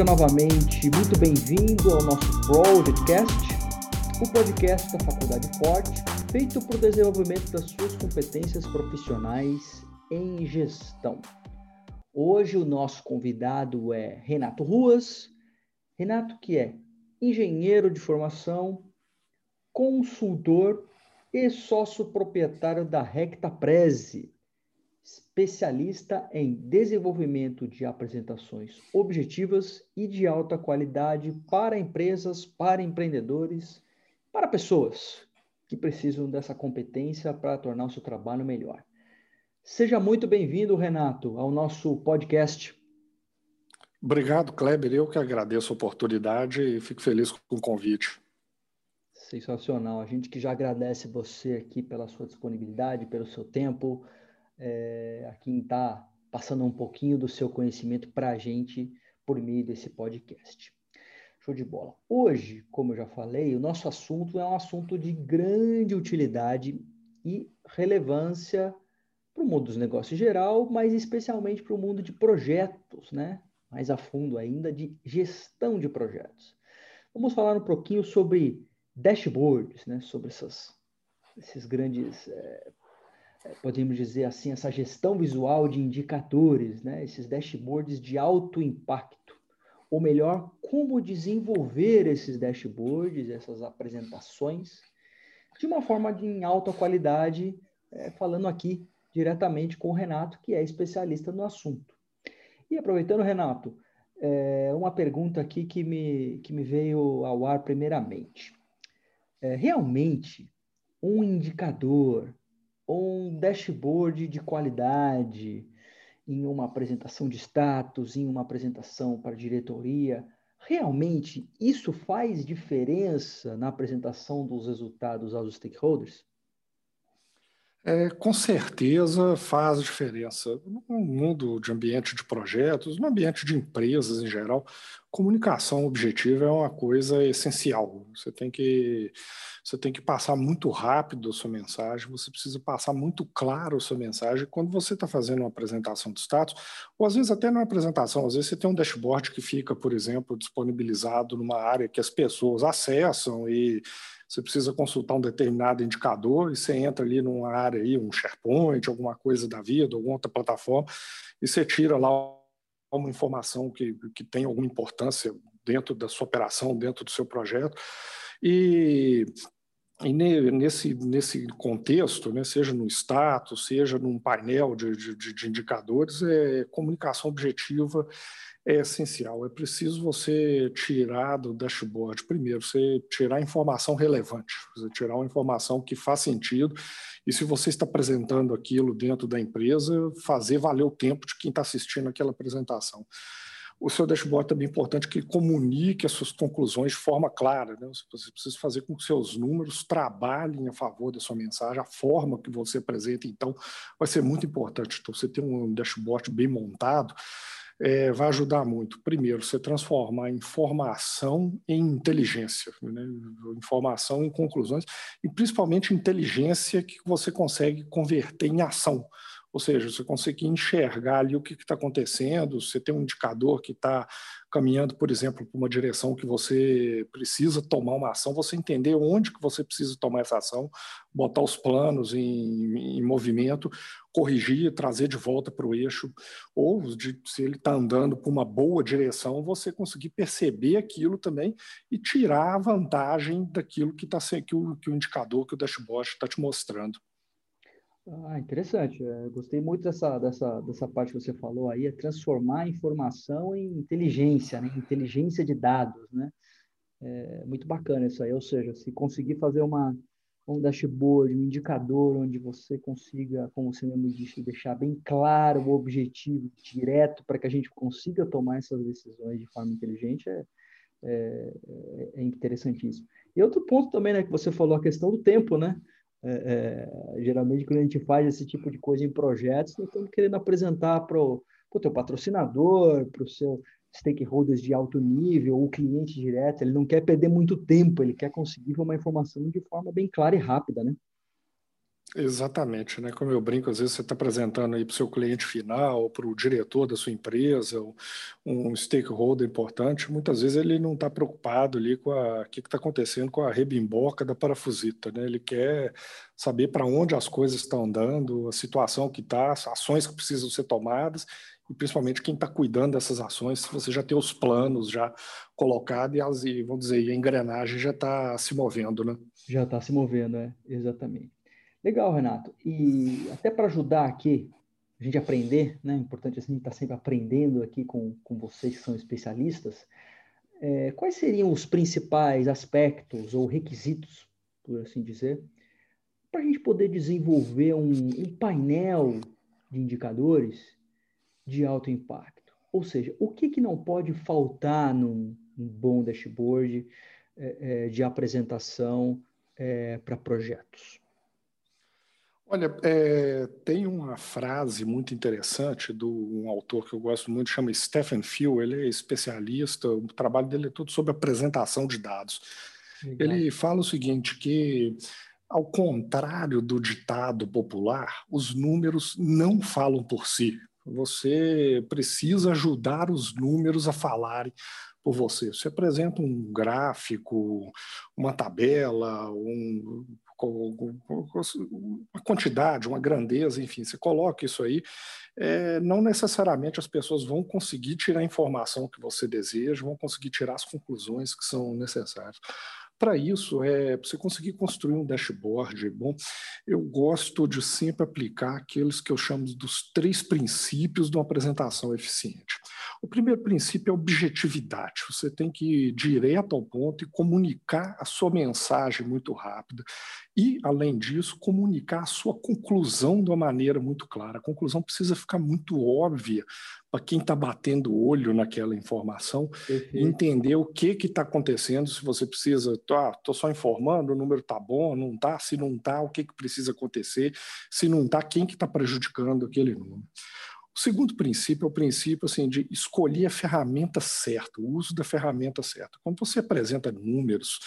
Seja novamente muito bem-vindo ao nosso Projectcast, o podcast da Faculdade Forte, feito para o desenvolvimento das suas competências profissionais em gestão. Hoje o nosso convidado é Renato Ruas. Renato que é engenheiro de formação, consultor e sócio proprietário da Recta Preze, especialista em desenvolvimento de apresentações objetivas e de alta qualidade para empresas, para empreendedores, para pessoas que precisam dessa competência para tornar o seu trabalho melhor. Seja muito bem-vindo, Renato, ao nosso podcast. Obrigado, Kleber. Eu que agradeço a oportunidade e fico feliz com o convite. Sensacional. A gente que já agradece você aqui pela sua disponibilidade, pelo seu tempo, é, a quem está passando um pouquinho do seu conhecimento para a gente por meio desse podcast. Show de bola. Hoje, como eu já falei, o nosso assunto é um assunto de grande utilidade e relevância para o mundo dos negócios geral, mas especialmente para o mundo de projetos, né? Mais a fundo ainda, de gestão de projetos. Vamos falar um pouquinho sobre dashboards, né? Sobre essas, esses grandes, é, podemos dizer assim, essa gestão visual de indicadores, né? Esses dashboards de alto impacto. Ou melhor, como desenvolver esses dashboards, essas apresentações, de uma forma de em alta qualidade, é, falando aqui diretamente com o Renato, que é especialista no assunto. E aproveitando, Renato, é, uma pergunta aqui que me, que me veio ao ar primeiramente. É, realmente, um indicador, um dashboard de qualidade em uma apresentação de status, em uma apresentação para diretoria, realmente isso faz diferença na apresentação dos resultados aos stakeholders? É, com certeza faz diferença. No mundo de ambiente de projetos, no ambiente de empresas em geral, comunicação objetiva é uma coisa essencial. Você tem que, você tem que passar muito rápido a sua mensagem, você precisa passar muito claro a sua mensagem. Quando você está fazendo uma apresentação de status, ou às vezes até não é apresentação, às vezes você tem um dashboard que fica, por exemplo, disponibilizado numa área que as pessoas acessam e você precisa consultar um determinado indicador e você entra ali numa área aí, um SharePoint, alguma coisa da vida, alguma outra plataforma, e você tira lá uma informação que, que tem alguma importância dentro da sua operação, dentro do seu projeto. E, e nesse, nesse contexto, né, seja no status, seja num painel de, de, de indicadores, é comunicação objetiva é essencial. É preciso você tirar do dashboard, primeiro, você tirar informação relevante, você tirar uma informação que faz sentido, e se você está apresentando aquilo dentro da empresa, fazer valer o tempo de quem está assistindo aquela apresentação. O seu dashboard também é importante que comunique as suas conclusões de forma clara. Né? Você precisa fazer com que seus números trabalhem a favor da sua mensagem, a forma que você apresenta, então, vai ser muito importante. Então, você ter um dashboard bem montado, é, vai ajudar muito. Primeiro, você transformar informação em inteligência, né? informação em conclusões, e principalmente inteligência que você consegue converter em ação. Ou seja, você conseguir enxergar ali o que está acontecendo, você tem um indicador que está caminhando, por exemplo, para uma direção que você precisa tomar uma ação, você entender onde que você precisa tomar essa ação, botar os planos em, em movimento, corrigir, trazer de volta para o eixo, ou de, se ele está andando por uma boa direção, você conseguir perceber aquilo também e tirar a vantagem daquilo que, tá, que, o, que o indicador, que o dashboard está te mostrando. Ah, interessante. É, gostei muito dessa, dessa, dessa parte que você falou aí, é transformar a informação em inteligência, né? inteligência de dados, né? É muito bacana isso aí, ou seja, se conseguir fazer uma, um dashboard, um indicador onde você consiga, como você mesmo disse, deixar bem claro o objetivo direto para que a gente consiga tomar essas decisões de forma inteligente, é, é, é interessantíssimo. E outro ponto também, né, que você falou, a questão do tempo, né? É, é, geralmente, quando a gente faz esse tipo de coisa em projetos, nós estamos querendo apresentar para o teu patrocinador, para o seu stakeholders de alto nível, o cliente direto, ele não quer perder muito tempo, ele quer conseguir uma informação de forma bem clara e rápida, né? Exatamente, né? Como eu brinco, às vezes você está apresentando aí para o seu cliente final, para o diretor da sua empresa, um stakeholder importante, muitas vezes ele não está preocupado ali com o que está acontecendo com a rebimboca da parafusita, né? Ele quer saber para onde as coisas estão andando, a situação que está, as ações que precisam ser tomadas e principalmente quem está cuidando dessas ações, se você já tem os planos já colocados e, as, e vamos dizer, a engrenagem já está se movendo, né? Já está se movendo, é, exatamente. Legal, Renato. E até para ajudar aqui a gente aprender, né? É importante assim, estar tá sempre aprendendo aqui com, com vocês que são especialistas. É, quais seriam os principais aspectos ou requisitos, por assim dizer, para a gente poder desenvolver um, um painel de indicadores de alto impacto? Ou seja, o que, que não pode faltar num, num bom dashboard é, é, de apresentação é, para projetos? Olha, é, tem uma frase muito interessante de um autor que eu gosto muito, chama Stephen Phil, ele é especialista, o trabalho dele é todo sobre apresentação de dados. Legal. Ele fala o seguinte, que ao contrário do ditado popular, os números não falam por si. Você precisa ajudar os números a falarem por você. Você apresenta um gráfico, uma tabela, um, uma quantidade, uma grandeza, enfim, você coloca isso aí, é, não necessariamente as pessoas vão conseguir tirar a informação que você deseja, vão conseguir tirar as conclusões que são necessárias. Para isso, é, para você conseguir construir um dashboard bom, eu gosto de sempre aplicar aqueles que eu chamo dos três princípios de uma apresentação eficiente. O primeiro princípio é objetividade. Você tem que ir direto ao ponto e comunicar a sua mensagem muito rápida. E, além disso, comunicar a sua conclusão de uma maneira muito clara. A conclusão precisa ficar muito óbvia para quem está batendo o olho naquela informação, uhum. entender o que está acontecendo, se você precisa, estou ah, só informando, o número está bom, não está, se não está, o que, que precisa acontecer, se não está, quem que está prejudicando aquele número. O segundo princípio é o princípio assim, de escolher a ferramenta certa, o uso da ferramenta certa. Quando você apresenta números,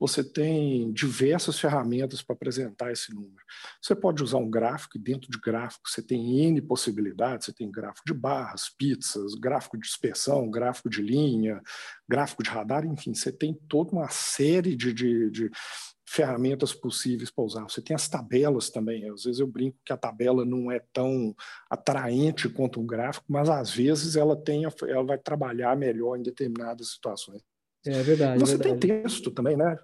você tem diversas ferramentas para apresentar esse número. Você pode usar um gráfico, e dentro de gráfico você tem N possibilidades, você tem gráfico de barras, pizzas, gráfico de dispersão, gráfico de linha, gráfico de radar, enfim, você tem toda uma série de, de, de ferramentas possíveis para usar. Você tem as tabelas também. Às vezes eu brinco que a tabela não é tão atraente quanto um gráfico, mas às vezes ela tem, ela vai trabalhar melhor em determinadas situações. É verdade. E você verdade. tem texto também, né?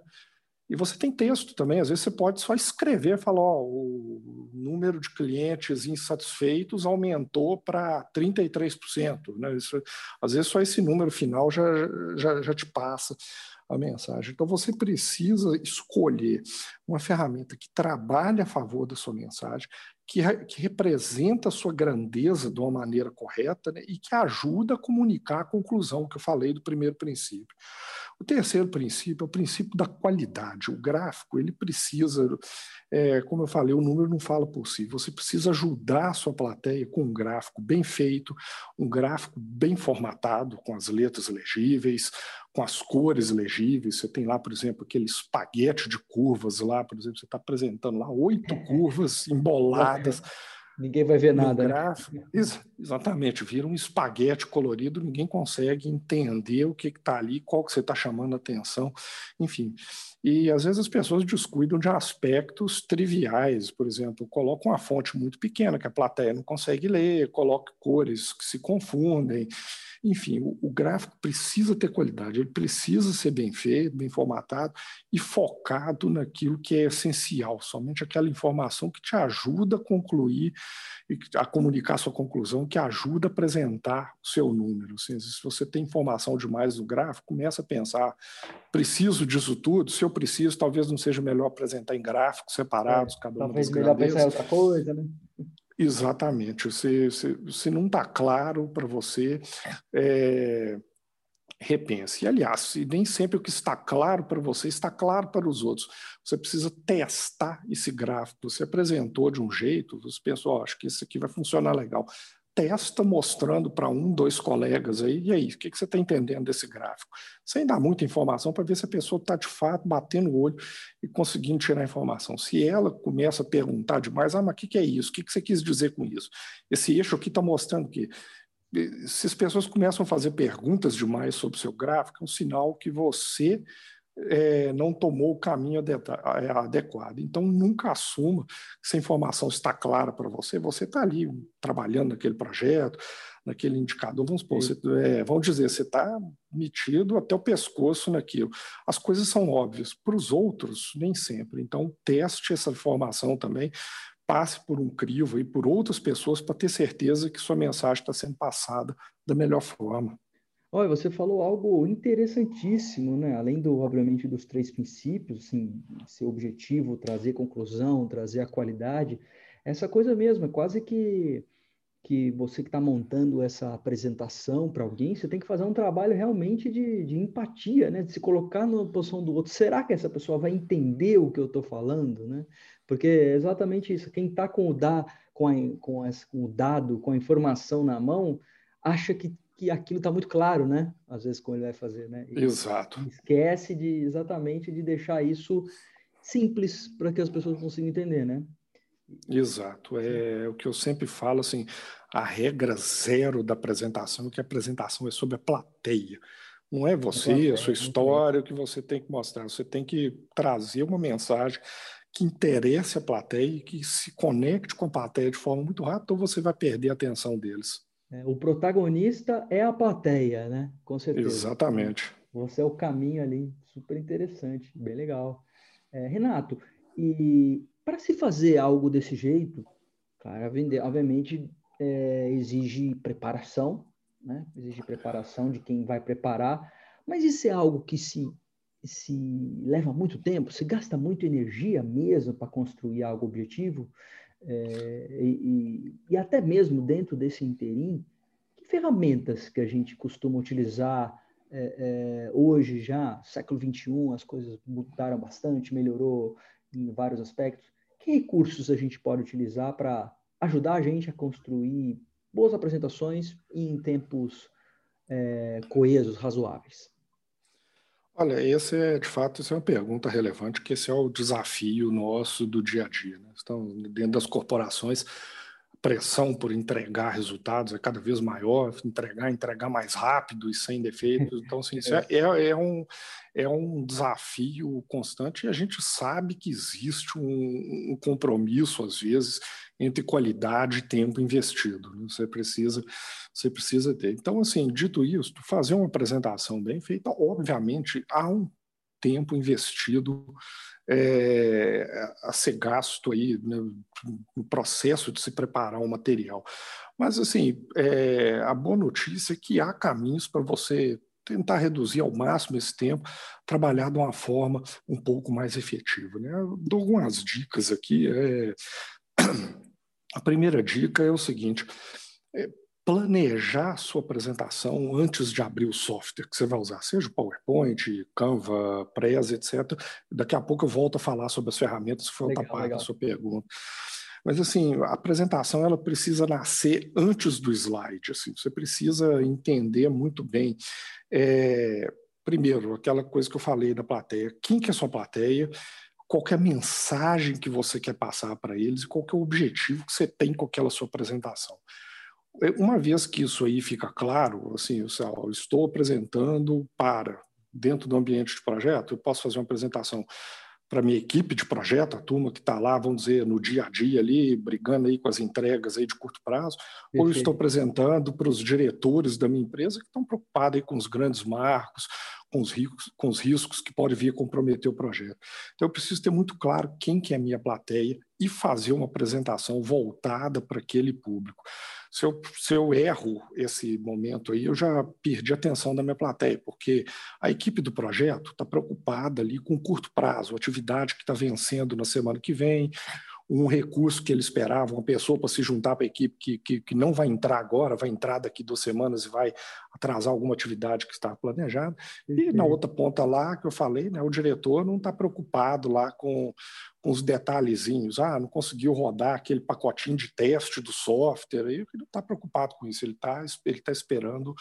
E você tem texto também. Às vezes você pode só escrever, falar, ó, o número de clientes insatisfeitos aumentou para 33%. Né? Isso, às vezes só esse número final já, já, já te passa a mensagem. Então, você precisa escolher uma ferramenta que trabalhe a favor da sua mensagem, que, que representa a sua grandeza de uma maneira correta né, e que ajuda a comunicar a conclusão que eu falei do primeiro princípio. O terceiro princípio é o princípio da qualidade. O gráfico, ele precisa, é, como eu falei, o número não fala por si. Você precisa ajudar a sua plateia com um gráfico bem feito, um gráfico bem formatado, com as letras legíveis, com as cores legíveis. Você tem lá, por exemplo, aquele espaguete de curvas lá, por exemplo, você está apresentando lá oito curvas emboladas. Ninguém vai ver nada. Né? Gráfico, né? ex exatamente, vira um espaguete colorido, ninguém consegue entender o que está ali, qual que você está chamando a atenção, enfim. E às vezes as pessoas descuidam de aspectos triviais, por exemplo, colocam uma fonte muito pequena que a plateia não consegue ler, colocam cores que se confundem. Enfim, o, o, gráfico precisa ter qualidade, ele precisa ser bem feito, bem formatado e focado naquilo que é essencial, somente aquela informação que te ajuda a concluir e a comunicar sua conclusão, que ajuda a apresentar o seu número. Assim, se você tem informação demais no gráfico, começa a pensar, preciso disso tudo? Se eu preciso, talvez não seja melhor apresentar em gráficos separados, é, cada um Talvez melhor pensar em outra coisa, né? Exatamente. Se, se, se não está claro para você, é, repense. E, aliás, nem sempre o que está claro para você está claro para os outros. Você precisa testar esse gráfico. Você apresentou de um jeito, você pensou, oh, acho que isso aqui vai funcionar legal. Testa mostrando para um, dois colegas aí, e aí, o que, que você está entendendo desse gráfico? Sem dar muita informação para ver se a pessoa está de fato batendo o olho e conseguindo tirar a informação. Se ela começa a perguntar demais, ah, mas o que, que é isso? O que, que você quis dizer com isso? Esse eixo aqui está mostrando que se as pessoas começam a fazer perguntas demais sobre o seu gráfico, é um sinal que você é, não tomou o caminho é, adequado. Então, nunca assuma que essa informação está clara para você. Você está ali trabalhando naquele projeto, naquele indicador. Vamos, supor, você, é, vamos dizer, você está metido até o pescoço naquilo. As coisas são óbvias. Para os outros, nem sempre. Então, teste essa informação também. Passe por um crivo e por outras pessoas para ter certeza que sua mensagem está sendo passada da melhor forma. Olha, você falou algo interessantíssimo, né? Além do, obviamente, dos três princípios, assim, ser objetivo, trazer conclusão, trazer a qualidade, essa coisa mesmo, é quase que que você que está montando essa apresentação para alguém, você tem que fazer um trabalho realmente de, de empatia, né? De se colocar na posição do outro. Será que essa pessoa vai entender o que eu estou falando, né? Porque é exatamente isso. Quem está com o com, a, com, com o dado, com a informação na mão, acha que que aquilo está muito claro, né? Às vezes, como ele vai fazer, né? E Exato. Esquece de exatamente de deixar isso simples para que as pessoas consigam entender, né? Exato. É o que eu sempre falo, assim, a regra zero da apresentação é que a apresentação é sobre a plateia. Não é você, plateia, a sua história, o que você tem que mostrar. Você tem que trazer uma mensagem que interesse a plateia e que se conecte com a plateia de forma muito rápida, ou você vai perder a atenção deles. É, o protagonista é a plateia, né? Com certeza. Exatamente. Você é o caminho ali, super interessante, bem legal. É, Renato, e para se fazer algo desse jeito, claro, obviamente é, exige preparação, né? Exige preparação de quem vai preparar, mas isso é algo que se se leva muito tempo, se gasta muito energia mesmo para construir algo objetivo. É, e, e, até mesmo dentro desse interim, que ferramentas que a gente costuma utilizar é, é, hoje já, século XXI, as coisas mudaram bastante, melhorou em vários aspectos. Que recursos a gente pode utilizar para ajudar a gente a construir boas apresentações em tempos é, coesos, razoáveis? Olha, esse é, de fato, essa é uma pergunta relevante, que esse é o desafio nosso do dia a dia. Né? Então, dentro das corporações, pressão por entregar resultados é cada vez maior, entregar, entregar mais rápido e sem defeitos. Então, assim, isso é, é, é um, é um desafio constante e a gente sabe que existe um, um compromisso, às vezes, entre qualidade e tempo investido. Né? Você precisa, você precisa ter. Então, assim, dito isso, fazer uma apresentação bem feita, obviamente, há um tempo investido é, a ser gasto aí né, no processo de se preparar um material. Mas, assim, é, a boa notícia é que há caminhos para você tentar reduzir ao máximo esse tempo, trabalhar de uma forma um pouco mais efetiva. Né? Dou algumas dicas aqui. É... A primeira dica é o seguinte: planejar sua apresentação antes de abrir o software que você vai usar, seja o PowerPoint, Canva, Prezi, etc. Daqui a pouco eu volto a falar sobre as ferramentas, se for outra parte da sua pergunta. Mas assim, a apresentação ela precisa nascer antes do slide. Assim, você precisa entender muito bem. É, primeiro, aquela coisa que eu falei da plateia. Quem que é a sua plateia? Qual é a mensagem que você quer passar para eles e qual é o objetivo que você tem com aquela sua apresentação. É, uma vez que isso aí fica claro, assim, eu estou apresentando para dentro do ambiente de projeto, eu posso fazer uma apresentação para minha equipe de projeto, a turma que está lá, vamos dizer, no dia a dia ali, brigando aí com as entregas aí de curto prazo, Perfeito. ou estou apresentando para os diretores da minha empresa que estão preocupados aí com os grandes marcos, com os, riscos, com os riscos que pode vir a comprometer o projeto. Então, eu preciso ter muito claro quem que é a minha plateia e fazer uma apresentação voltada para aquele público. Se eu, se eu erro esse momento aí, eu já perdi a atenção da minha plateia, porque a equipe do projeto está preocupada ali com curto prazo, atividade que está vencendo na semana que vem, um recurso que ele esperava, uma pessoa para se juntar para a equipe que, que, que, não vai entrar agora, vai entrar daqui duas semanas e vai atrasar alguma atividade que estava planejada. E na outra ponta lá, que eu falei, né, o diretor não está preocupado lá com, com os detalhezinhos. Ah, não conseguiu rodar aquele pacotinho de teste do software. Ele não está preocupado com isso, ele está ele tá esperando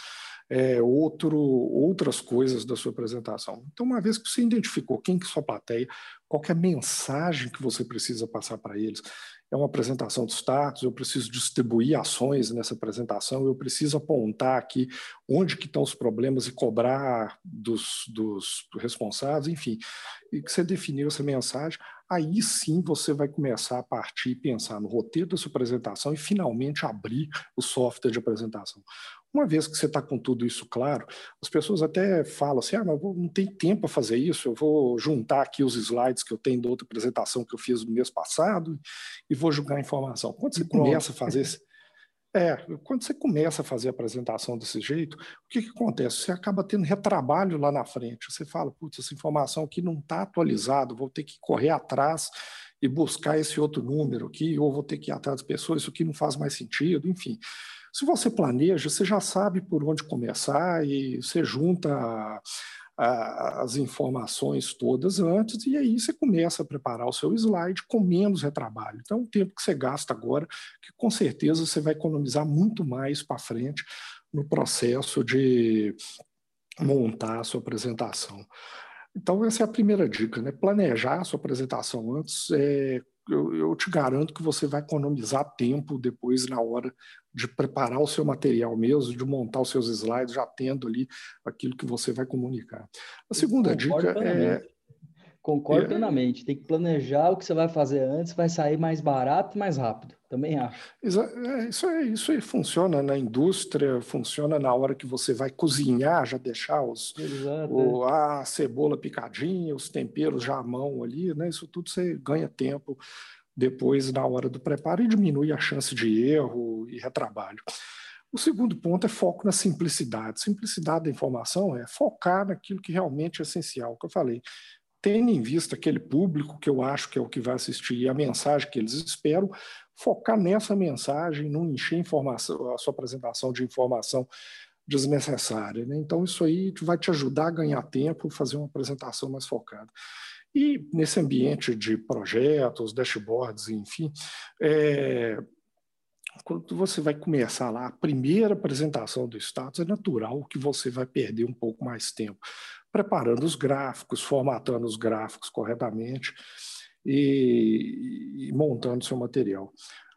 é, outro, outras coisas da sua apresentação. Então, uma vez que você identificou quem que é sua plateia, qual é a mensagem que você precisa passar para eles, é uma apresentação de status, eu preciso distribuir ações nessa apresentação, eu preciso apontar aqui onde que estão os problemas e cobrar dos, dos responsáveis, enfim, e que você definiu essa mensagem, aí sim você vai começar a partir e pensar no roteiro da sua apresentação e finalmente abrir o software de apresentação. Uma vez que você está com tudo isso claro, as pessoas até falam assim: ah, mas não tem tempo para fazer isso, eu vou juntar aqui os slides que eu tenho da outra apresentação que eu fiz no mês passado e vou jogar a informação. Quando você começa a fazer esse, é, quando você começa a fazer a apresentação desse jeito, o que, que acontece? Você acaba tendo retrabalho lá na frente. Você fala, putz, essa informação aqui não está atualizada, vou ter que correr atrás e buscar esse outro número aqui, ou vou ter que ir atrás das pessoas, isso aqui não faz mais sentido, enfim. Se você planeja, você já sabe por onde começar e você junta as informações todas antes e aí você começa a preparar o seu slide com menos retrabalho. Então, o tempo que você gasta agora, que com certeza você vai economizar muito mais para frente no processo de montar a sua apresentação. Então, essa é a primeira dica, né? Planejar a sua apresentação antes é, eu, eu, te garanto que você vai economizar tempo depois na hora de preparar o seu material mesmo, de montar os seus slides, já tendo ali aquilo que você vai comunicar. A segunda dica é. Concordo plenamente. Tem que planejar o que você vai fazer antes, vai sair mais barato e mais rápido. Também acho. É, isso, é, isso aí funciona na indústria, funciona na hora que você vai cozinhar, já deixar os, o, é. a cebola picadinha, os temperos já à mão ali, né? Isso tudo você ganha tempo depois na hora do preparo e diminui a chance de erro e retrabalho. O segundo ponto é foco na simplicidade. Simplicidade da informação é focar naquilo que realmente é essencial, que eu falei tendo em vista aquele público que eu acho que é o que vai assistir e a mensagem que eles esperam, focar nessa mensagem, não encher informação, a sua apresentação de informação desnecessária. Né? Então, isso aí vai te ajudar a ganhar tempo, fazer uma apresentação mais focada. E nesse ambiente de projetos, dashboards, enfim, é, quando você vai começar lá a primeira apresentação do status, é natural que você vai perder um pouco mais tempo preparando os gráficos, formatando os gráficos corretamente e, e montando seu material.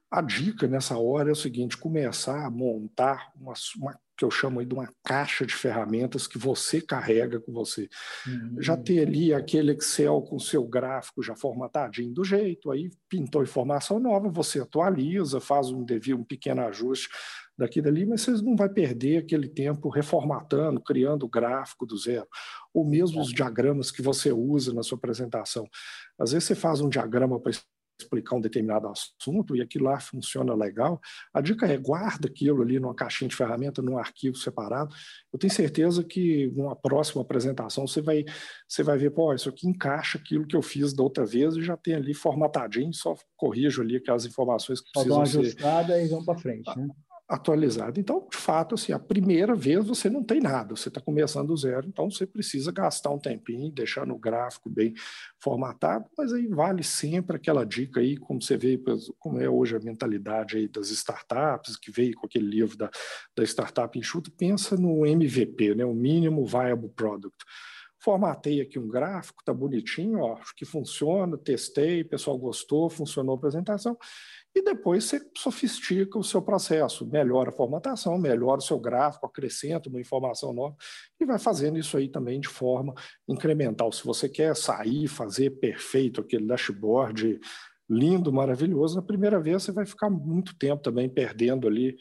A dica nessa hora é o seguinte: começar a montar uma, uma que eu chamo aí de uma caixa de ferramentas que você carrega com você. Uhum. Já ter ali aquele Excel com seu gráfico já formatadinho do jeito, aí pintou informação nova, você atualiza, faz um devia um pequeno ajuste daqui dali, mas você não vai perder aquele tempo reformatando, criando o gráfico do zero, ou mesmo os diagramas que você usa na sua apresentação. Às vezes você faz um diagrama para explicar um determinado assunto e aquilo lá funciona legal, a dica é guarda aquilo ali numa caixinha de ferramenta, num arquivo separado. Eu tenho certeza que numa próxima apresentação você vai, você vai ver, pô, isso aqui encaixa aquilo que eu fiz da outra vez e já tem ali formatadinho, só corrijo ali aquelas informações que só precisam ser... Só dá uma ajustada e vão para frente, né? Atualizado. Então, de fato, assim, a primeira vez você não tem nada, você está começando do zero, então você precisa gastar um tempinho, deixar no gráfico bem formatado, mas aí vale sempre aquela dica aí, como você vê, como é hoje a mentalidade aí das startups, que veio com aquele livro da, da Startup Enxuta, pensa no MVP, né, o Mínimo Viable Product. Formatei aqui um gráfico, tá bonitinho, ó, acho que funciona, testei, o pessoal gostou, funcionou a apresentação, e depois você sofistica o seu processo, melhora a formatação, melhora o seu gráfico, acrescenta uma informação nova e vai fazendo isso aí também de forma incremental. Se você quer sair, fazer perfeito aquele dashboard lindo, maravilhoso, na primeira vez você vai ficar muito tempo também perdendo ali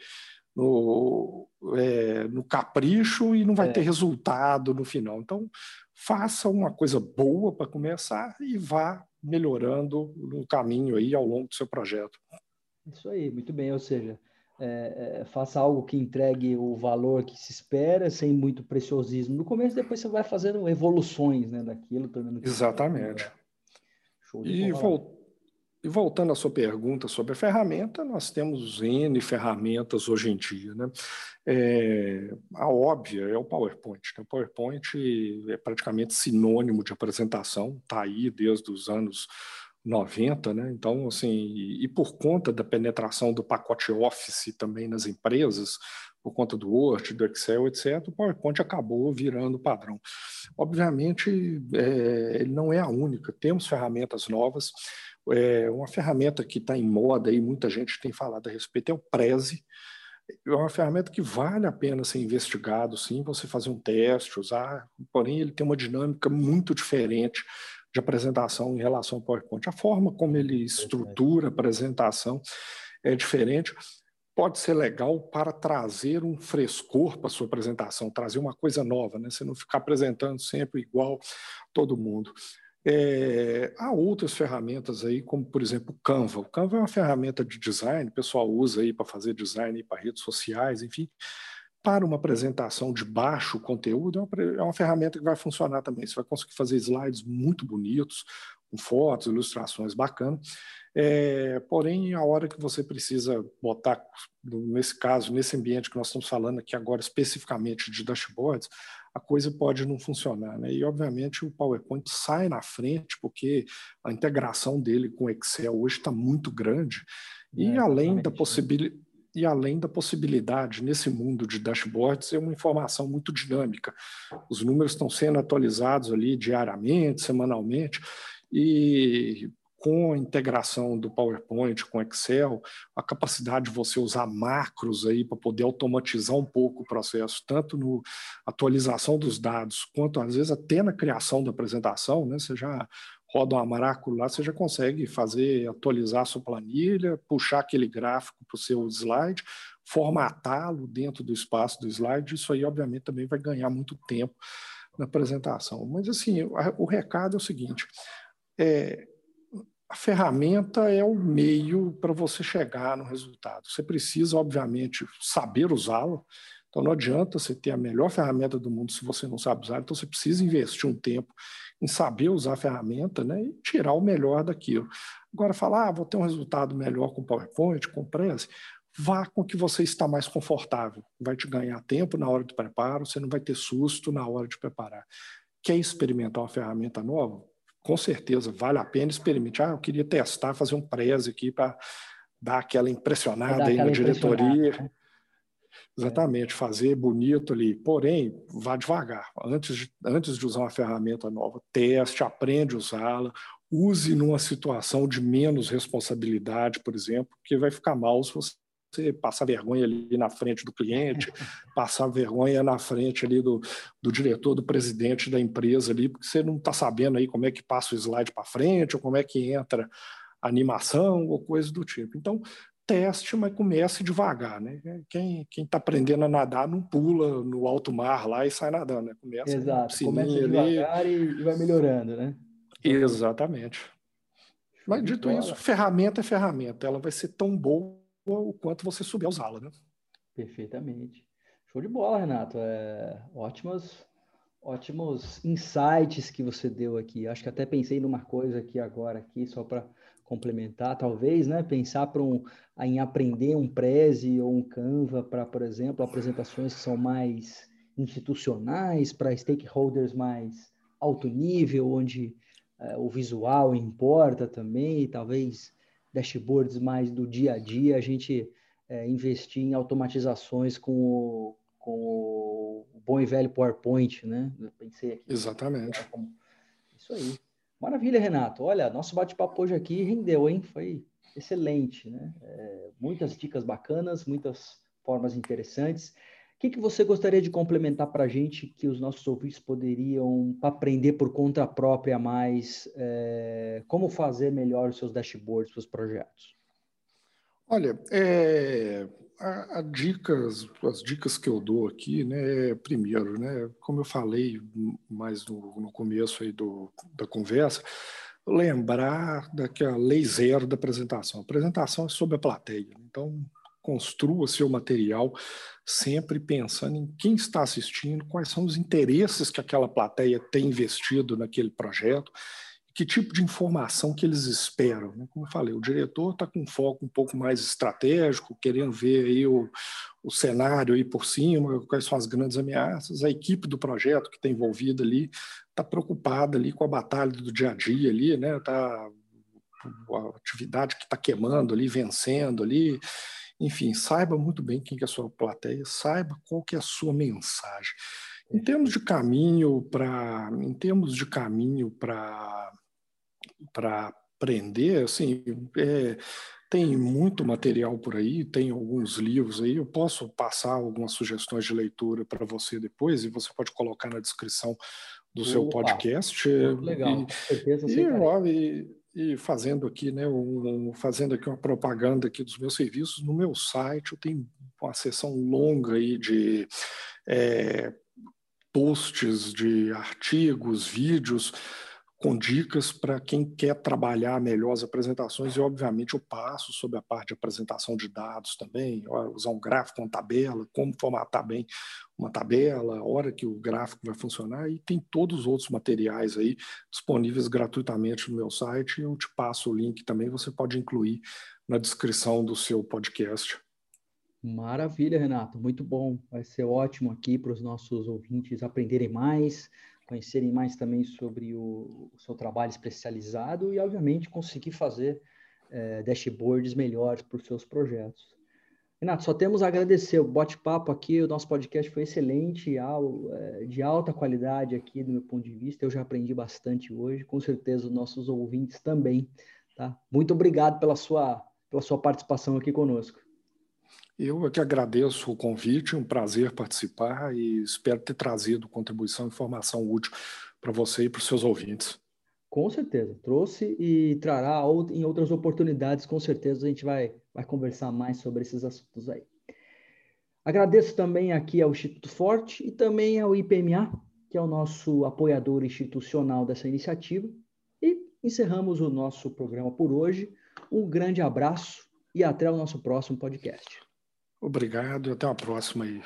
no, é, no capricho e não vai é. ter resultado no final. Então, faça uma coisa boa para começar e vá melhorando no caminho aí ao longo do seu projeto. Isso aí, muito bem. Ou seja, é, é, faça algo que entregue o valor que se espera, sem muito preciosismo no começo, depois você vai fazendo evoluções né, daquilo. Tornando Exatamente. E, vol e, voltando à sua pergunta sobre a ferramenta, nós temos N ferramentas hoje em dia. Né? É, a óbvia é o PowerPoint. Né? O PowerPoint é praticamente sinônimo de apresentação, está aí desde os anos 90, né? Então, assim, e por conta da penetração do pacote Office também nas empresas, por conta do Word, do Excel, etc., o PowerPoint acabou virando padrão. Obviamente, é, ele não é a única, temos ferramentas novas. É, uma ferramenta que está em moda e muita gente tem falado a respeito é o Prezi. É uma ferramenta que vale a pena ser investigado, sim, você fazer um teste, usar, porém ele tem uma dinâmica muito diferente de apresentação em relação ao PowerPoint. A forma como ele estrutura a apresentação é diferente pode ser legal para trazer um frescor para a sua apresentação, trazer uma coisa nova, né? Você não ficar apresentando sempre igual todo mundo. É, há outras ferramentas aí, como por exemplo o Canva. O Canva é uma ferramenta de design, o pessoal usa aí para fazer design para redes sociais, enfim. Para uma apresentação de baixo conteúdo, é uma, é uma ferramenta que vai funcionar também. Você vai conseguir fazer slides muito bonitos, com fotos, ilustrações bacanas. É, porém, a hora que você precisa botar, nesse caso, nesse ambiente que nós estamos falando aqui agora especificamente de dashboards, a coisa pode não funcionar. Né? E, obviamente, o PowerPoint sai na frente, porque a integração dele com o Excel hoje está muito grande. E, é, além da possibilidade. E além da possibilidade, nesse mundo de dashboards, é uma informação muito dinâmica. Os números estão sendo atualizados ali diariamente, semanalmente, e com a integração do PowerPoint com Excel, a capacidade de você usar macros aí para poder automatizar um pouco o processo, tanto no atualização dos dados, quanto às vezes até na criação da apresentação, né? Você já roda um Amaraco lá, você já consegue fazer, atualizar a sua planilha, puxar aquele gráfico para o seu slide, formatá-lo dentro do espaço do slide, isso aí obviamente também vai ganhar muito tempo na apresentação. Mas assim, o recado é o seguinte, é, a ferramenta é o meio para você chegar no resultado. Você precisa, obviamente, saber usá-la. Então, não adianta você ter a melhor ferramenta do mundo se você não sabe usar. Então, você precisa investir um tempo em saber usar a ferramenta né, e tirar o melhor daquilo. Agora, falar, ah, vou ter um resultado melhor com PowerPoint, com Prezi, vá com o que você está mais confortável. Vai te ganhar tempo na hora do preparo, você não vai ter susto na hora de preparar. Quer experimentar uma ferramenta nova? Com certeza vale a pena experimentar. Ah, eu queria testar, fazer um preze aqui para dar aquela impressionada dar aí na diretoria. Né? Exatamente, fazer bonito ali. Porém, vá devagar. Antes de, antes de usar uma ferramenta nova, teste, aprende a usá-la, use numa situação de menos responsabilidade, por exemplo, porque vai ficar mal se você você passar vergonha ali na frente do cliente, passar vergonha na frente ali do, do diretor, do presidente da empresa ali, porque você não está sabendo aí como é que passa o slide para frente, ou como é que entra a animação, ou coisa do tipo. Então, teste, mas comece devagar, né? Quem está aprendendo a nadar não pula no alto mar lá e sai nadando, né? Começa Exato, começa devagar ali. e vai melhorando, né? Exatamente. Mas dito isso, ferramenta é ferramenta, ela vai ser tão boa o quanto você souber usá-la, né? Perfeitamente. Show de bola, Renato. É, ótimos, ótimos insights que você deu aqui. Acho que até pensei numa coisa aqui agora, aqui, só para complementar, talvez, né? Pensar para um, em aprender um Prezi ou um Canva para, por exemplo, apresentações que são mais institucionais, para stakeholders mais alto nível, onde é, o visual importa também, talvez dashboards mais do dia a dia, a gente é, investir em automatizações com o, com o bom e velho PowerPoint, né? Eu pensei aqui. Exatamente. Isso aí. Maravilha, Renato. Olha, nosso bate-papo hoje aqui rendeu, hein? Foi excelente, né? É, muitas dicas bacanas, muitas formas interessantes. O que, que você gostaria de complementar para a gente que os nossos ouvintes poderiam aprender por conta própria mais? É, como fazer melhor os seus dashboards, seus projetos? Olha, é, a, a, dicas, as dicas que eu dou aqui, né, primeiro, né, como eu falei mais no, no começo aí do, da conversa, lembrar daquela lei zero da apresentação. A apresentação é sobre a plateia. Então, construa seu material sempre pensando em quem está assistindo, quais são os interesses que aquela plateia tem investido naquele projeto, que tipo de informação que eles esperam. Né? Como eu falei, o diretor está com um foco um pouco mais estratégico, querendo ver aí o, o cenário aí por cima, quais são as grandes ameaças. A equipe do projeto que está envolvida ali está preocupada ali com a batalha do dia a dia ali, né? Está a atividade que está queimando ali, vencendo ali. Enfim, saiba muito bem quem que é a sua plateia, saiba qual que é a sua mensagem. Em termos de caminho para, em termos de caminho para para aprender, assim, é, tem muito material por aí, tem alguns livros aí. Eu posso passar algumas sugestões de leitura para você depois e você pode colocar na descrição do Opa, seu podcast. Legal, e, com certeza. E, e, e, fazendo aqui, né, um, fazendo aqui uma propaganda aqui dos meus serviços, no meu site eu tenho uma seção longa aí de é, posts, de artigos, vídeos com dicas para quem quer trabalhar melhor as apresentações e, obviamente, eu passo sobre a parte de apresentação de dados também, usar um gráfico, uma tabela, como formatar bem uma tabela, a hora que o gráfico vai funcionar e tem todos os outros materiais aí disponíveis gratuitamente no meu site. Eu te passo o link também, você pode incluir na descrição do seu podcast. Maravilha, Renato, muito bom. Vai ser ótimo aqui para os nossos ouvintes aprenderem mais, conhecerem mais também sobre o, o seu trabalho especializado e, obviamente, conseguir fazer é, dashboards melhores para os seus projetos. Renato, só temos a agradecer o bate-papo aqui, o nosso podcast foi excelente, é, de alta qualidade aqui do meu ponto de vista, eu já aprendi bastante hoje, com certeza os nossos ouvintes também, tá? Muito obrigado pela sua, pela sua participação aqui conosco. Eu aqui agradeço o convite, um prazer participar e espero ter trazido contribuição e informação útil para você e para os seus ouvintes. Com certeza, trouxe e trará em outras oportunidades, com certeza a gente vai, vai conversar mais sobre esses assuntos aí. Agradeço também aqui ao Instituto Forte e também ao IPMA, que é o nosso apoiador institucional dessa iniciativa. E encerramos o nosso programa por hoje. Um grande abraço e até o nosso próximo podcast. Obrigado e até a próxima aí.